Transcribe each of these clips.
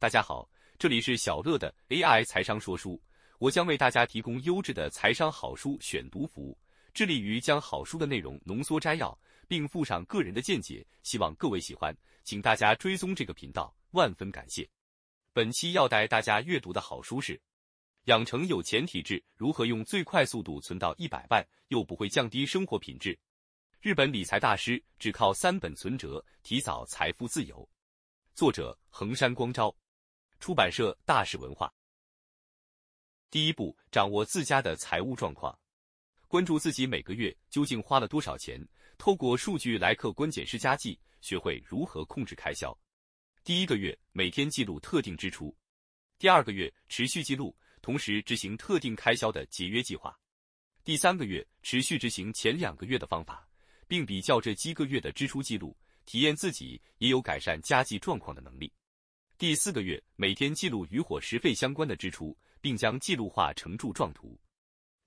大家好，这里是小乐的 AI 财商说书，我将为大家提供优质的财商好书选读服务，致力于将好书的内容浓缩摘要，并附上个人的见解，希望各位喜欢，请大家追踪这个频道，万分感谢。本期要带大家阅读的好书是《养成有钱体质：如何用最快速度存到一百万，又不会降低生活品质》。日本理财大师只靠三本存折提早财富自由，作者横山光昭。出版社大是文化。第一步，掌握自家的财务状况，关注自己每个月究竟花了多少钱，透过数据来客观检视家计，学会如何控制开销。第一个月每天记录特定支出，第二个月持续记录，同时执行特定开销的节约计划。第三个月持续执行前两个月的方法，并比较这几个月的支出记录，体验自己也有改善家计状况的能力。第四个月，每天记录与伙食费相关的支出，并将记录化成柱状图。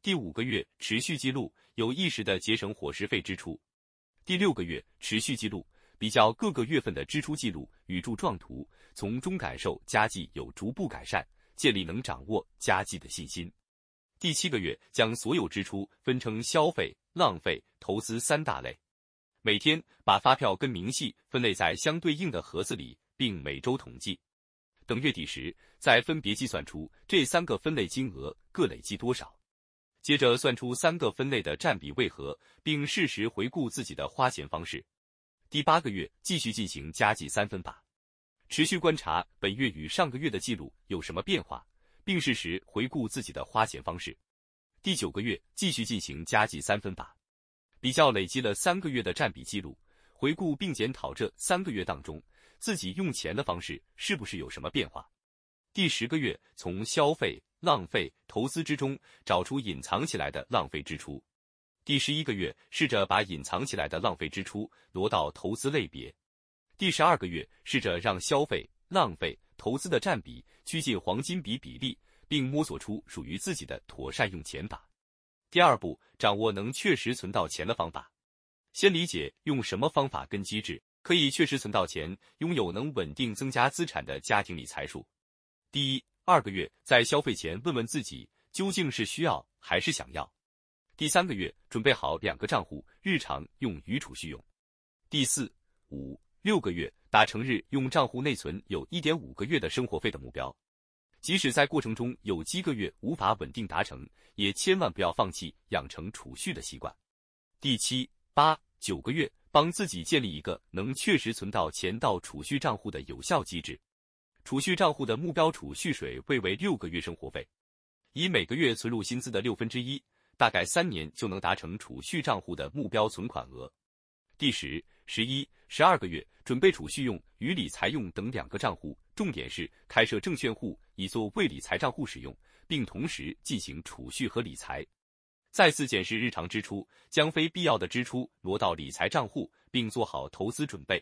第五个月，持续记录，有意识的节省伙食费支出。第六个月，持续记录，比较各个月份的支出记录与柱状图，从中感受家计有逐步改善，建立能掌握家计的信心。第七个月，将所有支出分成消费、浪费、投资三大类，每天把发票跟明细分类在相对应的盒子里。并每周统计，等月底时再分别计算出这三个分类金额各累计多少，接着算出三个分类的占比为何，并适时回顾自己的花钱方式。第八个月继续进行加计三分法，持续观察本月与上个月的记录有什么变化，并适时回顾自己的花钱方式。第九个月继续进行加计三分法，比较累积了三个月的占比记录，回顾并检讨这三个月当中。自己用钱的方式是不是有什么变化？第十个月，从消费、浪费、投资之中找出隐藏起来的浪费支出。第十一个月，试着把隐藏起来的浪费支出挪到投资类别。第十二个月，试着让消费、浪费、投资的占比趋近黄金比比例，并摸索出属于自己的妥善用钱法。第二步，掌握能确实存到钱的方法。先理解用什么方法跟机制。可以确实存到钱，拥有能稳定增加资产的家庭理财术。第一二个月在消费前问问自己究竟是需要还是想要。第三个月准备好两个账户，日常用与储蓄用。第四五六个月达成日用账户内存有一点五个月的生活费的目标。即使在过程中有几个月无法稳定达成，也千万不要放弃养成储蓄的习惯。第七八九个月。帮自己建立一个能确实存到钱到储蓄账户的有效机制。储蓄账户的目标储蓄水位为六个月生活费，以每个月存入薪资的六分之一，大概三年就能达成储蓄账户的目标存款额。第十、十一、十二个月准备储蓄用与理财用等两个账户，重点是开设证券户以作为理财账户使用，并同时进行储蓄和理财。再次检视日常支出，将非必要的支出挪到理财账户，并做好投资准备。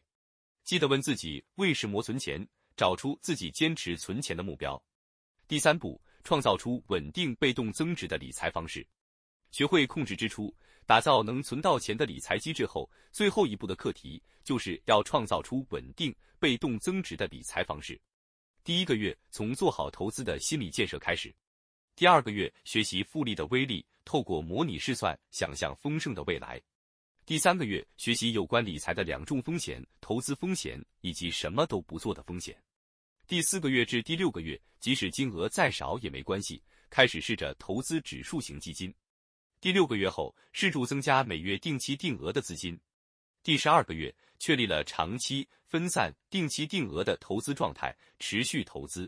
记得问自己为什么存钱，找出自己坚持存钱的目标。第三步，创造出稳定被动增值的理财方式，学会控制支出，打造能存到钱的理财机制后，最后一步的课题就是要创造出稳定被动增值的理财方式。第一个月，从做好投资的心理建设开始。第二个月学习复利的威力，透过模拟试算想象丰盛的未来。第三个月学习有关理财的两重风险：投资风险以及什么都不做的风险。第四个月至第六个月，即使金额再少也没关系，开始试着投资指数型基金。第六个月后，试着增加每月定期定额的资金。第十二个月确立了长期分散定期定额的投资状态，持续投资。